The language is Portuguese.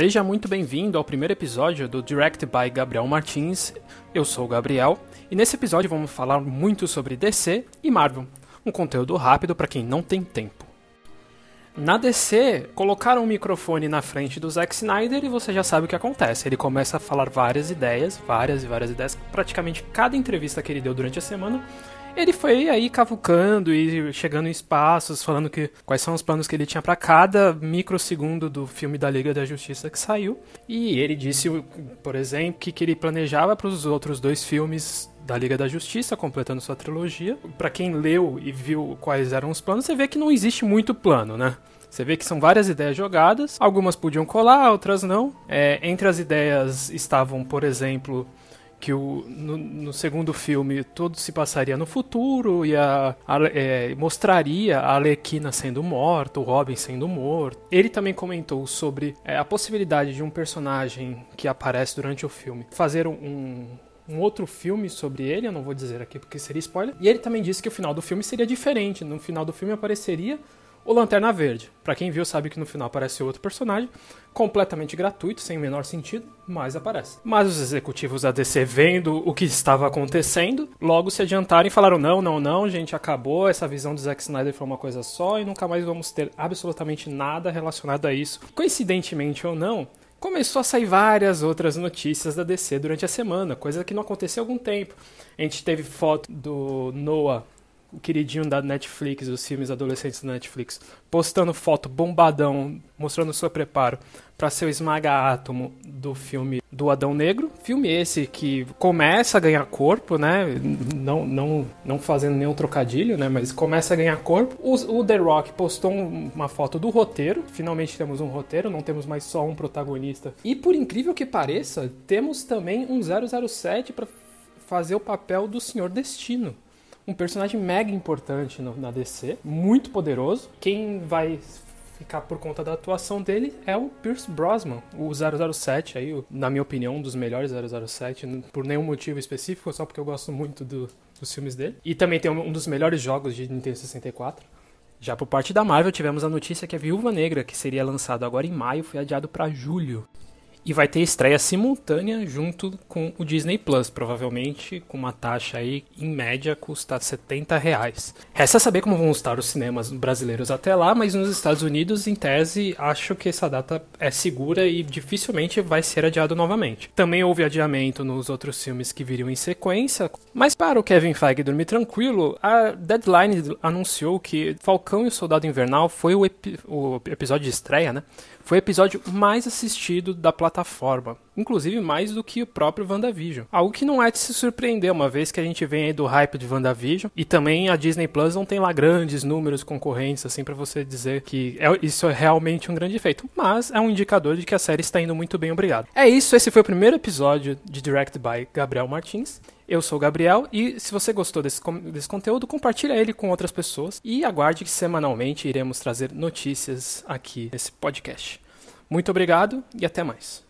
Seja muito bem-vindo ao primeiro episódio do Direct by Gabriel Martins. Eu sou o Gabriel e nesse episódio vamos falar muito sobre DC e Marvel, um conteúdo rápido para quem não tem tempo. Na DC, colocaram um microfone na frente do Zack Snyder e você já sabe o que acontece. Ele começa a falar várias ideias, várias e várias ideias. Praticamente cada entrevista que ele deu durante a semana ele foi aí cavucando e chegando em espaços, falando que quais são os planos que ele tinha para cada microsegundo do filme da Liga da Justiça que saiu. E ele disse, por exemplo, que, que ele planejava para os outros dois filmes da Liga da Justiça, completando sua trilogia. Para quem leu e viu quais eram os planos, você vê que não existe muito plano, né? Você vê que são várias ideias jogadas, algumas podiam colar, outras não. É, entre as ideias estavam, por exemplo, que o, no, no, segundo filme tudo se passaria no futuro e a, a, é, mostraria a Alequina sendo morta, o Robin sendo morto. Ele também comentou sobre é, a possibilidade de um personagem que aparece durante o filme fazer um, um outro filme sobre ele, eu não vou dizer aqui porque seria spoiler. E ele também disse que o final do filme seria diferente. No final do filme apareceria o Lanterna Verde. Para quem viu, sabe que no final aparece outro personagem, completamente gratuito, sem o menor sentido, mas aparece. Mas os executivos da DC, vendo o que estava acontecendo, logo se adiantaram e falaram: não, não, não, gente, acabou, essa visão do Zack Snyder foi uma coisa só e nunca mais vamos ter absolutamente nada relacionado a isso. Coincidentemente ou não, começou a sair várias outras notícias da DC durante a semana, coisa que não aconteceu há algum tempo. A gente teve foto do Noah o queridinho da Netflix, os filmes adolescentes da Netflix, postando foto bombadão, mostrando o seu preparo para ser o esmaga-átomo do filme do Adão Negro. Filme esse que começa a ganhar corpo, né? Não, não, não fazendo nenhum trocadilho, né? Mas começa a ganhar corpo. O, o The Rock postou uma foto do roteiro. Finalmente temos um roteiro, não temos mais só um protagonista. E por incrível que pareça, temos também um 007 para fazer o papel do Senhor Destino um personagem mega importante no, na DC, muito poderoso. Quem vai ficar por conta da atuação dele é o Pierce Brosnan, o 007 aí, na minha opinião, um dos melhores 007, por nenhum motivo específico, só porque eu gosto muito do, dos filmes dele. E também tem um dos melhores jogos de Nintendo 64. Já por parte da Marvel, tivemos a notícia que a Viúva Negra, que seria lançado agora em maio, foi adiado para julho e vai ter estreia simultânea junto com o Disney Plus, provavelmente com uma taxa aí em média custa 70 reais. Resta saber como vão estar os cinemas brasileiros até lá, mas nos Estados Unidos, em tese, acho que essa data é segura e dificilmente vai ser adiado novamente. Também houve adiamento nos outros filmes que viriam em sequência, mas para o Kevin Feige dormir tranquilo, a Deadline anunciou que Falcão e o Soldado Invernal foi o, o episódio de estreia, né? Foi o episódio mais assistido da plataforma, inclusive mais do que o próprio WandaVision. Algo que não é de se surpreender, uma vez que a gente vem aí do hype de WandaVision e também a Disney Plus não tem lá grandes números concorrentes assim para você dizer que é, isso é realmente um grande efeito, mas é um indicador de que a série está indo muito bem, obrigado. É isso, esse foi o primeiro episódio de Direct by Gabriel Martins. Eu sou o Gabriel e se você gostou desse, desse conteúdo, compartilhe ele com outras pessoas e aguarde que semanalmente iremos trazer notícias aqui nesse podcast. Muito obrigado e até mais.